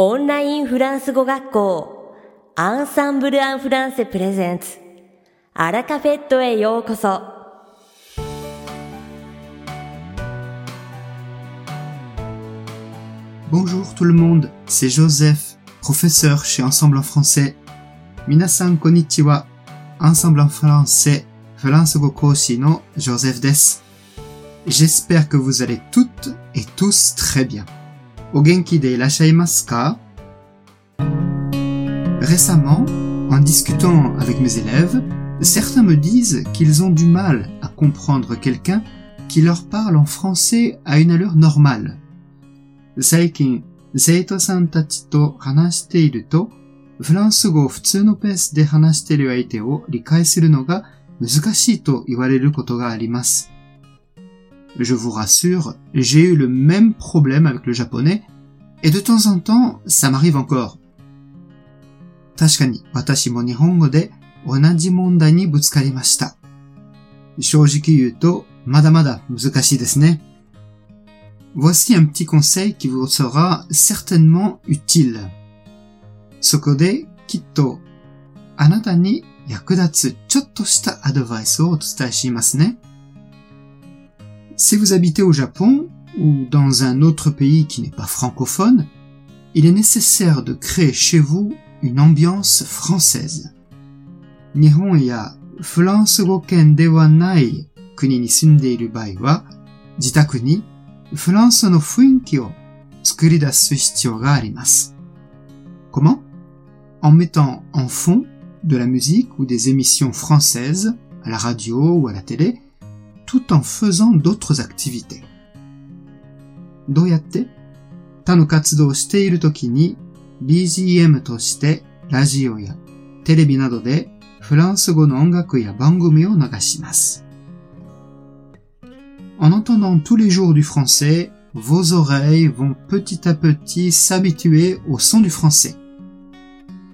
オンラインフランス語学校アンサンブル・アン・フランセプレゼンツアラカフェットへようこそ Bonjour tout le monde, c'est Joseph, professeur chez Ensemble en français. Minasan konnichiwa, Ensemble en français, France Gokoshi no Joseph des. J'espère que vous allez toutes et tous très bien. O genki de irashaimasu ka Récemment, en discutant avec mes élèves, certains me disent qu'ils ont du mal à comprendre quelqu'un qui leur parle en français à une allure normale. 最近、生徒さんたちと話していると、フランス語を普通のペースで話している相手を理解するのが難しいと言われることがあります。 Je vous rassure, j'ai eu le même problème avec le japonais, et de temps en temps, ça m'arrive encore. 確かに私も日本語で同じ問題にぶつかりました。正直言うと、まだまだ難しいですね。Voici un petit conseil qui vous sera certainement utile. そこできっとあなたに役立つちょっとしたアドバイスをお伝えしますね。 si vous habitez au Japon ou dans un autre pays qui n'est pas francophone, il est nécessaire de créer chez vous une ambiance française. Nihon ya Furansego dewa nai kuni ni sundeiru bai wa, jitaku ni no fuinki tsukuri dasu ga arimasu. Comment? En mettant en fond de la musique ou des émissions françaises à la radio ou à la télé tout en faisant d'autres activités. どうやって他の活動をしているときに BGM としてラジオやテレビなどでフランス語の音楽や番組を流します。En entendant tous les jours du français, vos oreilles vont petit à petit s'habituer au son du français.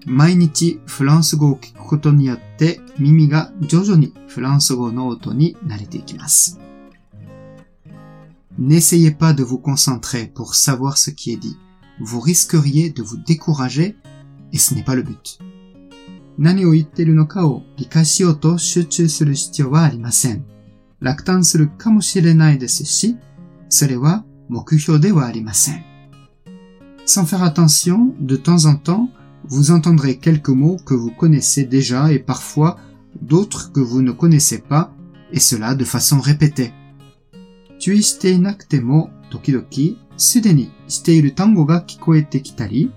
毎日フランス語を聞くことによって耳が徐々にフランス語の音に慣れていきます。N'essayez pas de vous concentrer pour savoir ce qui est dit. Vous risqueriez de vous décourager et ce n'est pas le but. 何を言っているのかを理解しようと集中する必要はありません。落胆するかもしれないですし、それは目標ではありません。Sans faire attention, de temps en temps, vous entendrez quelques mots que vous connaissez déjà et parfois d'autres que vous ne connaissez pas, et cela de façon répétée. 注意していなくても、時々、すでにしている単語が聞こえてきたり、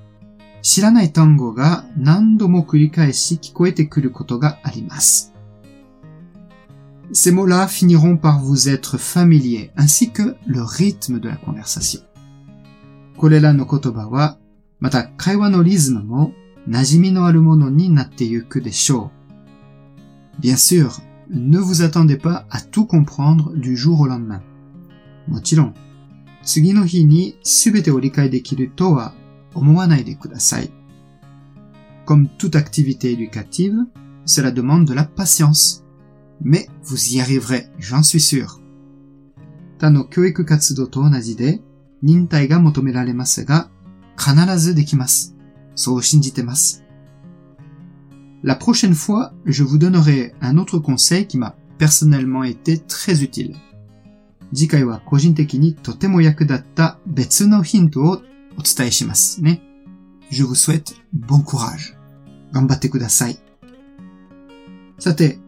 知らない単語が何度も繰り返し聞こえてくることがあります。Ces mots-là finiront par vous être familiers, ainsi que le rythme de la conversation. これらの言葉は、 また会話のリズムも馴染みのあるものになってゆくでしょう。Bien sûr, ne vous attendez pas à tout comprendre du jour au lendemain. もちろん、次の日に全てを理解できるとは思わないでください。Comme toute activité éducative, cela demande de la patience. Mais vous y arriverez, j'en suis sûr. 他の教育活動と同じで、忍耐が求められますが、 必ずできます。そう信じてます。La prochaine fois, je vous donnerai un autre conseil qui m'a personnellement été très utile. 次回は個人的にとても役立った別のヒントをお伝えしますね。Je vous souhaite bon courage. 頑張ってください。さて、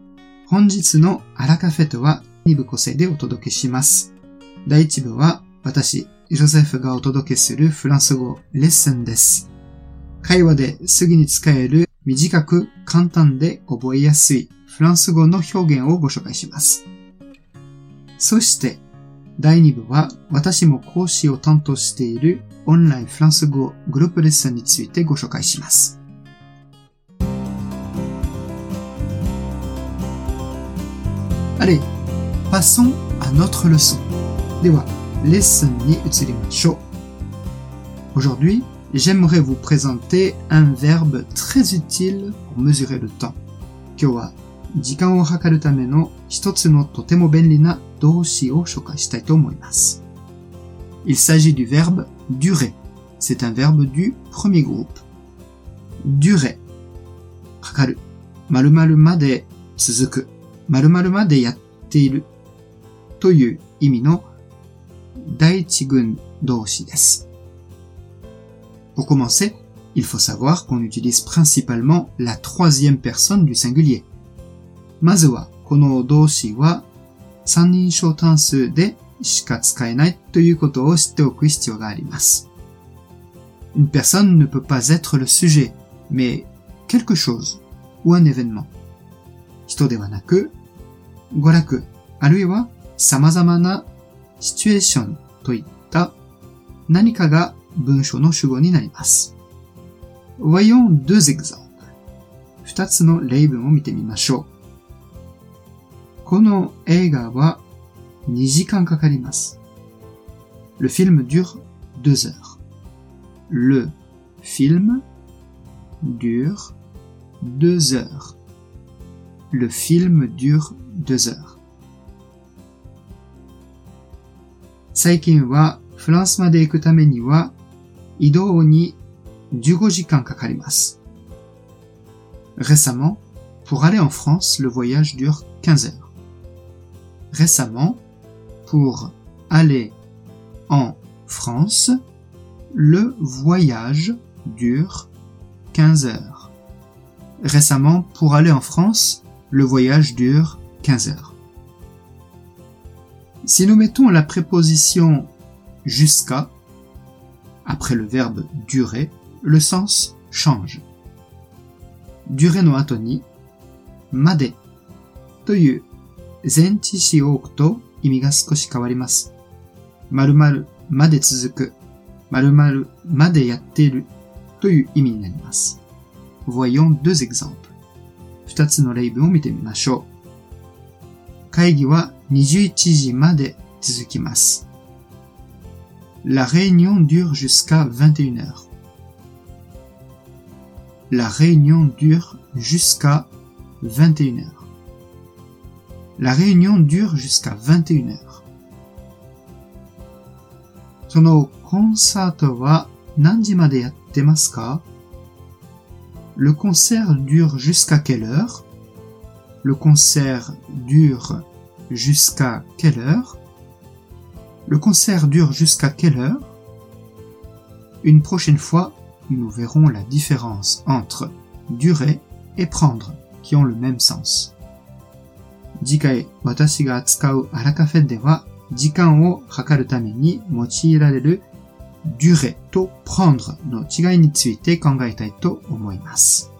本日のアラカフェとは2部構成でお届けします。第1部は私、ジョセフがお届けするフランス語レッスンです。会話ですぐに使える短く簡単で覚えやすいフランス語の表現をご紹介します。そして、第2部は私も講師を担当しているオンラインフランス語グループレッスンについてご紹介します。Allez, passons à notre leçon. では、レッスンに移りましょう。Aujourd'hui, j'aimerais vous présenter un verbe très utile pour mesurer le temps. 今日は時間を測るための一つのとても便利な動詞を紹介したいと思います。Il s'agit du verbe durer. C'est un verbe du premier groupe. Durer. かかる。まるまるまで続く。まるまるまでやっている。という意味の第一群動詞です。Pour commencer, il faut savoir qu'on utilise principalement la troisième personne du singulier. まずは、この動詞は三人称単数でしか使えないということを知っておく必要があります。Une personne ne peut pas être le sujet, mais quelque chose ou un événement. 人ではなく、娯楽、あるいは様々な シチュエーションといった何かが文章の主語になります。Voyons deux exemples. 二つの例文を見てみましょう。この映画は2時間かかります。Le film dure 2 heures. Le film dure 2 heures. Le film dure 2 heures. 最近はフランスまで行くためには移動に15時間かかります。Récemment, pour aller en France, le voyage dure 15 heures. Récemment, pour aller en France, le voyage dure 15 heures. Récemment, pour aller en France, le voyage dure 15 heures. Si nous mettons la préposition jusqu'à après le verbe durer, le sens change. Durer no ato ni made という前置詞を置くと意味が少し変わります。〇〇まで続く、〇〇までやっているという意味になります。Voyons deux exemples. 二つの例文を見てみましょう。 会議は21時まで続きます。La réunion dure jusqu'à 21 heures. La réunion dure jusqu'à 21 heures. La réunion dure jusqu'à 21 heures. そのコンサートは何時までやってますか Le concert dure jusqu'à quelle heure Le concert dure jusqu'à quelle heure Le concert dure jusqu'à quelle heure Une prochaine fois, nous verrons la différence entre durer et prendre, qui ont le même sens. 次回、私が扱うアラカフェでは、時間を測るために用いられる durer と prendre の違いについて考えたいと思います。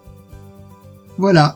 Voilà,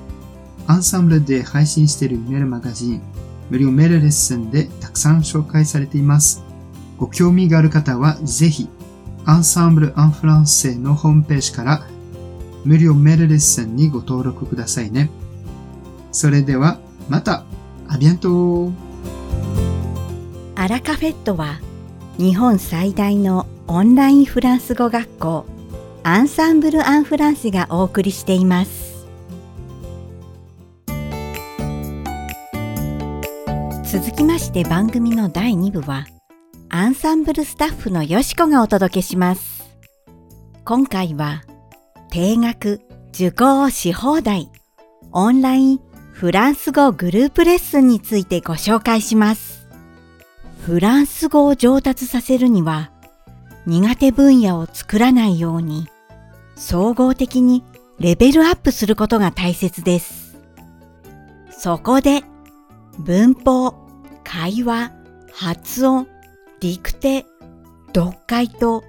アンサンブルで配信しているメールマガジン無料メールレッスンでたくさん紹介されています。ご興味がある方はぜひ、アンサンブル・アン・フランセのホームページから無料メールレッスンにご登録くださいね。それでは、また、アビアントアラカフェットは、日本最大のオンラインフランス語学校、アンサンブル・アン・フランセがお送りしています。続きまして番組の第2部は、アンサンブルスタッフのよしこがお届けします。今回は、定額受講し放題オンラインフランス語グループレッスンについてご紹介します。フランス語を上達させるには、苦手分野を作らないように、総合的にレベルアップすることが大切です。そこで、文法、会話、発音、ディクテ、読解と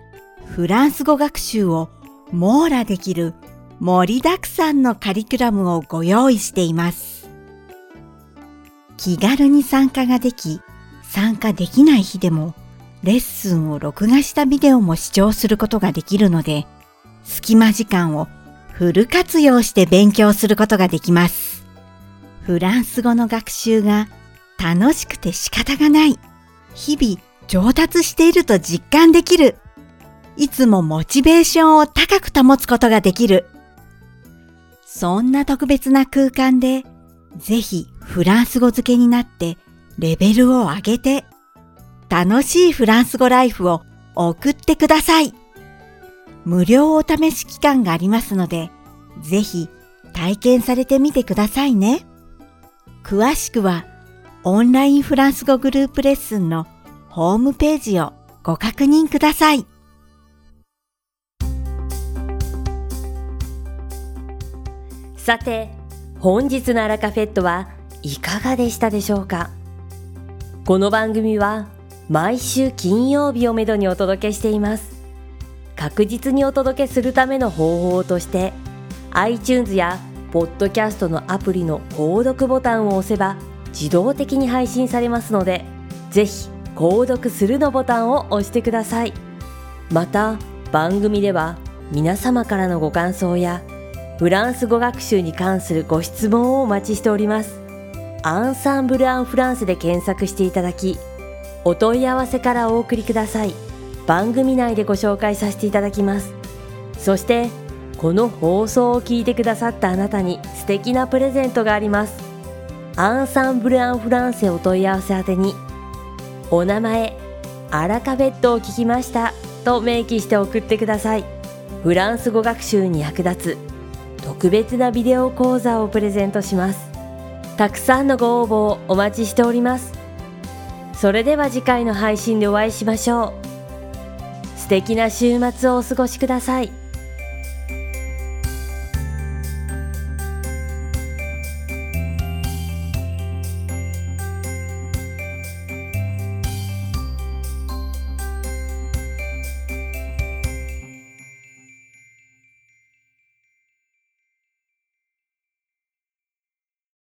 フランス語学習を網羅できる盛りだくさんのカリキュラムをご用意しています。気軽に参加ができ、参加できない日でもレッスンを録画したビデオも視聴することができるので、隙間時間をフル活用して勉強することができます。フランス語の学習が楽しくて仕方がない。日々上達していると実感できる。いつもモチベーションを高く保つことができる。そんな特別な空間で、ぜひフランス語付けになってレベルを上げて、楽しいフランス語ライフを送ってください。無料お試し期間がありますので、ぜひ体験されてみてくださいね。詳しくはオンラインフランス語グループレッスンのホームページをご確認ください。さて、本日のアラカフェットはいかがでしたでしょうか？この番組は毎週金曜日をめどにお届けしています。確実にお届けするための方法として iTunes やポッドキャストのアプリの購読ボタンを押せば自動的に配信されますのでぜひ購読するのボタンを押してください。また番組では皆様からのご感想やフランス語学習に関するご質問をお待ちしております。アンサンブル・アン・フランスで検索していただきお問い合わせからお送りください。番組内でご紹介させていただきます。そしてこの放送を聞いてくださったあなたに素敵なプレゼントがあります。アンサンブル・アン・フランセお問い合わせ宛てにお名前アラカベットを聞きましたと明記して送ってください。フランス語学習に役立つ特別なビデオ講座をプレゼントします。たくさんのご応募をお待ちしております。それでは次回の配信でお会いしましょう。素敵な週末をお過ごしください。